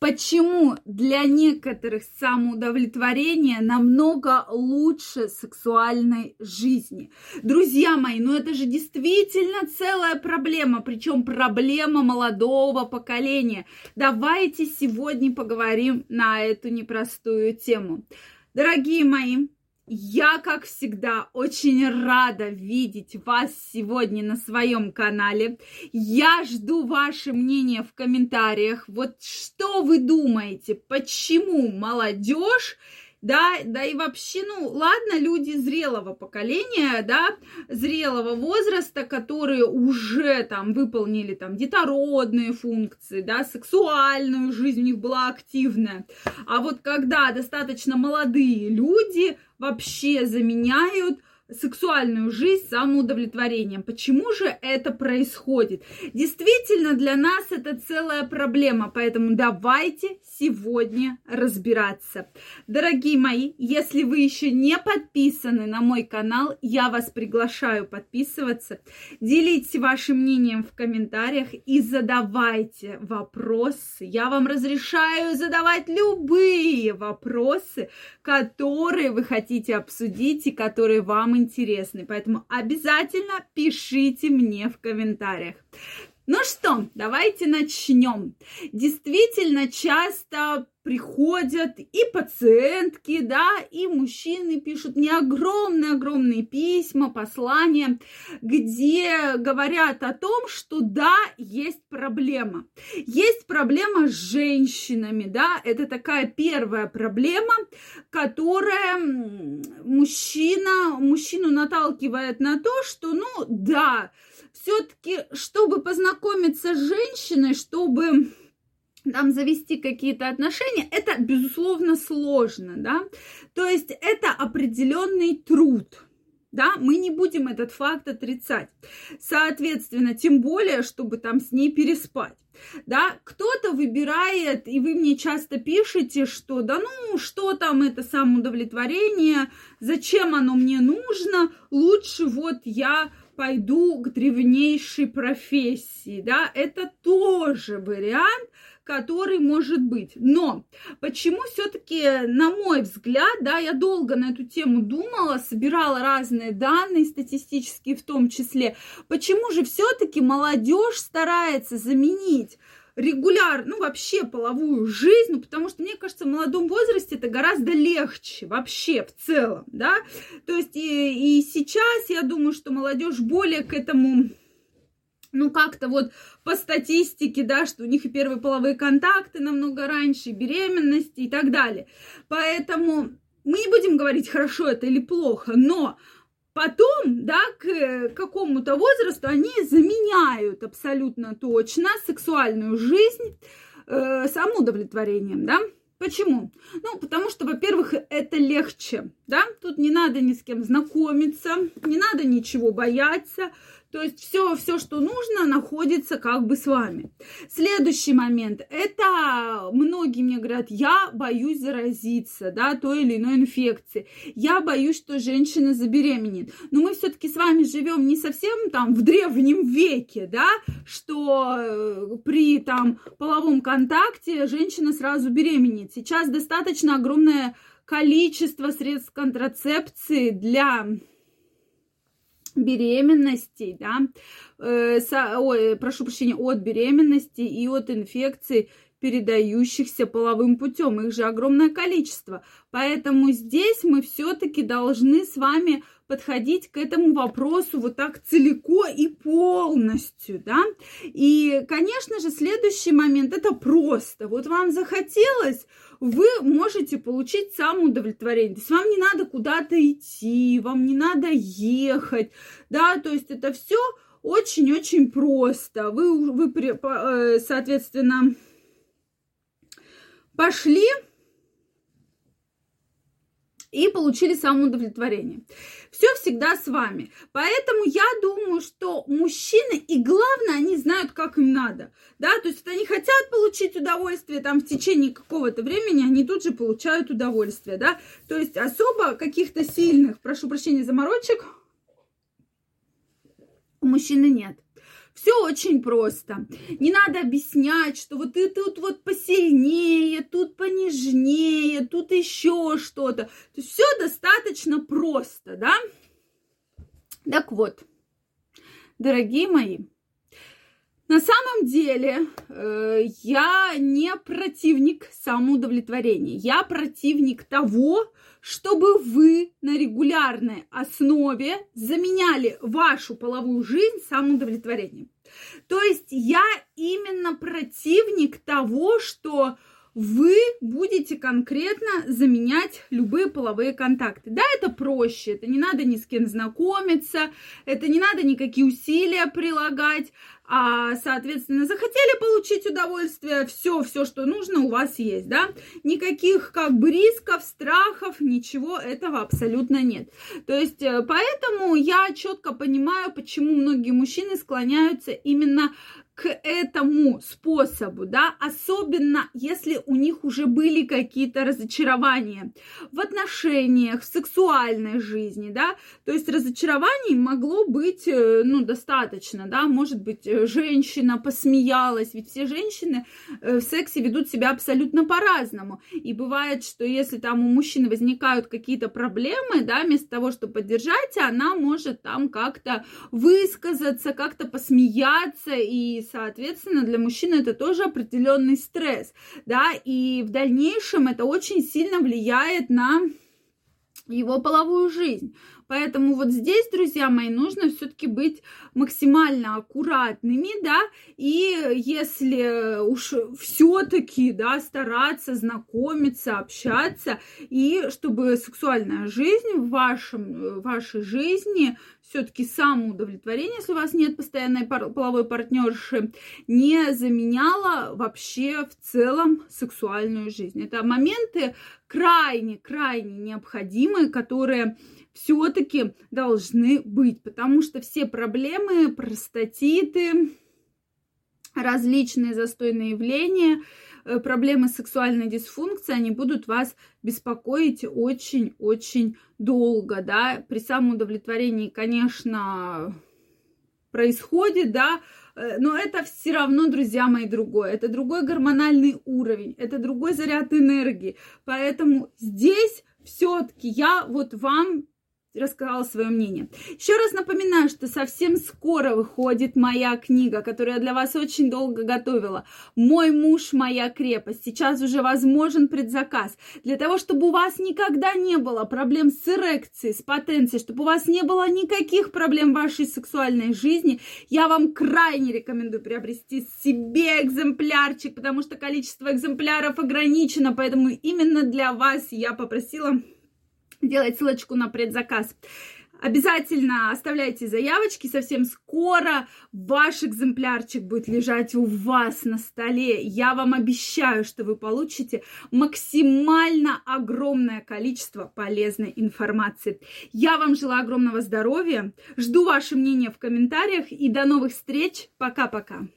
Почему для некоторых самоудовлетворение намного лучше сексуальной жизни? Друзья мои, ну это же действительно целая проблема, причем проблема молодого поколения. Давайте сегодня поговорим на эту непростую тему. Дорогие мои, я, как всегда, очень рада видеть вас сегодня на своем канале. Я жду ваше мнение в комментариях. Вот что вы думаете, почему молодежь да, да и вообще, ну, ладно, люди зрелого поколения, да, зрелого возраста, которые уже там выполнили там детородные функции, да, сексуальную жизнь у них была активная. А вот когда достаточно молодые люди вообще заменяют сексуальную жизнь самоудовлетворением. Почему же это происходит? Действительно, для нас это целая проблема, поэтому давайте сегодня разбираться. Дорогие мои, если вы еще не подписаны на мой канал, я вас приглашаю подписываться. Делитесь вашим мнением в комментариях и задавайте вопросы. Я вам разрешаю задавать любые вопросы, которые вы хотите обсудить и которые вам интересны. Поэтому обязательно пишите мне в комментариях. Ну что, давайте начнем. Действительно, часто приходят и пациентки, да, и мужчины пишут мне огромные-огромные письма, послания, где говорят о том, что да, есть проблема. Есть проблема с женщинами, да, это такая первая проблема, которая мужчина, мужчину наталкивает на то, что, ну, да, все-таки, чтобы познакомиться с женщиной, чтобы там завести какие-то отношения, это, безусловно, сложно, да, то есть это определенный труд, да, мы не будем этот факт отрицать. Соответственно, тем более, чтобы там с ней переспать. Да, кто-то выбирает, и вы мне часто пишете, что да ну, что там это самоудовлетворение, зачем оно мне нужно, лучше вот я пойду к древнейшей профессии, да, это тоже вариант, который может быть. Но почему все-таки, на мой взгляд, да, я долго на эту тему думала, собирала разные данные, статистические в том числе, почему же все-таки молодежь старается заменить регуляр, ну вообще половую жизнь, ну потому что мне кажется, в молодом возрасте это гораздо легче вообще в целом, да, то есть и, и сейчас я думаю, что молодежь более к этому ну, как-то вот по статистике, да, что у них и первые половые контакты намного раньше, и беременности и так далее. Поэтому мы не будем говорить, хорошо это или плохо, но Потом, да, к какому-то возрасту они заменяют абсолютно точно сексуальную жизнь э, самоудовлетворением, да. Почему? Ну, потому что, во-первых, это легче, да, тут не надо ни с кем знакомиться, не надо ничего бояться, то есть все, все, что нужно, находится как бы с вами. Следующий момент. Это многие мне говорят, я боюсь заразиться, да, той или иной инфекции. Я боюсь, что женщина забеременеет. Но мы все-таки с вами живем не совсем там в древнем веке, да, что э, при там половом контакте женщина сразу беременеет. Сейчас достаточно огромное количество средств контрацепции для беременности, да, э, со, ой, прошу прощения, от беременности и от инфекций, передающихся половым путем. Их же огромное количество. Поэтому здесь мы все-таки должны с вами подходить к этому вопросу вот так целико и полностью, да. И, конечно же, следующий момент это просто. Вот вам захотелось, вы можете получить самоудовлетворение. То есть вам не надо куда-то идти, вам не надо ехать, да, то есть это все очень-очень просто. Вы, вы, э, соответственно, пошли и получили самоудовлетворение. Все всегда с вами. Поэтому я думаю, что мужчины, и главное, они знают, как им надо. Да, то есть они хотят получить удовольствие там в течение какого-то времени, они тут же получают удовольствие, да. То есть особо каких-то сильных, прошу прощения, заморочек у мужчины нет Все очень просто. Не надо объяснять, что вот ты тут вот посильнее, тут понежнее, тут еще что-то. То есть все достаточно просто, да? Так вот, дорогие мои, на самом деле э, я не противник самоудовлетворения. Я противник того, чтобы вы на регулярной основе заменяли вашу половую жизнь самоудовлетворением. То есть я именно противник того, что вы будете конкретно заменять любые половые контакты. Да, это проще, это не надо ни с кем знакомиться, это не надо никакие усилия прилагать, а, соответственно, захотели получить удовольствие, все, все, что нужно, у вас есть, да, никаких как бы рисков, страхов, ничего этого абсолютно нет. То есть, э, поэтому я четко понимаю, почему многие мужчины склоняются именно к этому способу, да, особенно если у них уже были какие-то разочарования в отношениях, в сексуальной жизни, да, то есть разочарований могло быть, э, ну, достаточно, да, может быть, э, женщина посмеялась, ведь все женщины э, в сексе ведут себя абсолютно по-разному, и бывает, что если там у мужчины возникают какие-то проблемы, да, вместо того, чтобы поддержать, она может там как-то высказаться, как-то посмеяться и соответственно, для мужчины это тоже определенный стресс, да, и в дальнейшем это очень сильно влияет на его половую жизнь. Поэтому вот здесь, друзья мои, нужно все-таки быть максимально аккуратными, да, и если уж все-таки, да, стараться знакомиться, общаться, и чтобы сексуальная жизнь в вашем, в вашей жизни все-таки самоудовлетворение, если у вас нет постоянной пар- половой партнерши, не заменяла вообще в целом сексуальную жизнь. Это моменты крайне-крайне необходимые, которые все-таки должны быть, потому что все проблемы, простатиты, различные застойные явления, э, проблемы сексуальной дисфункции, они будут вас беспокоить очень-очень долго, да. При самоудовлетворении, конечно, происходит, да, э, но это все равно, друзья мои, другое. Это другой гормональный уровень, это другой заряд энергии. Поэтому здесь все-таки я вот вам рассказала свое мнение. Еще раз напоминаю, что совсем скоро выходит моя книга, которую я для вас очень долго готовила. «Мой муж, моя крепость». Сейчас уже возможен предзаказ. Для того, чтобы у вас никогда не было проблем с эрекцией, с потенцией, чтобы у вас не было никаких проблем в вашей сексуальной жизни, я вам крайне рекомендую приобрести себе экземплярчик, потому что количество экземпляров ограничено, поэтому именно для вас я попросила делать ссылочку на предзаказ. Обязательно оставляйте заявочки. Совсем скоро ваш экземплярчик будет лежать у вас на столе. Я вам обещаю, что вы получите максимально огромное количество полезной информации. Я вам желаю огромного здоровья. Жду ваше мнение в комментариях и до новых встреч. Пока-пока.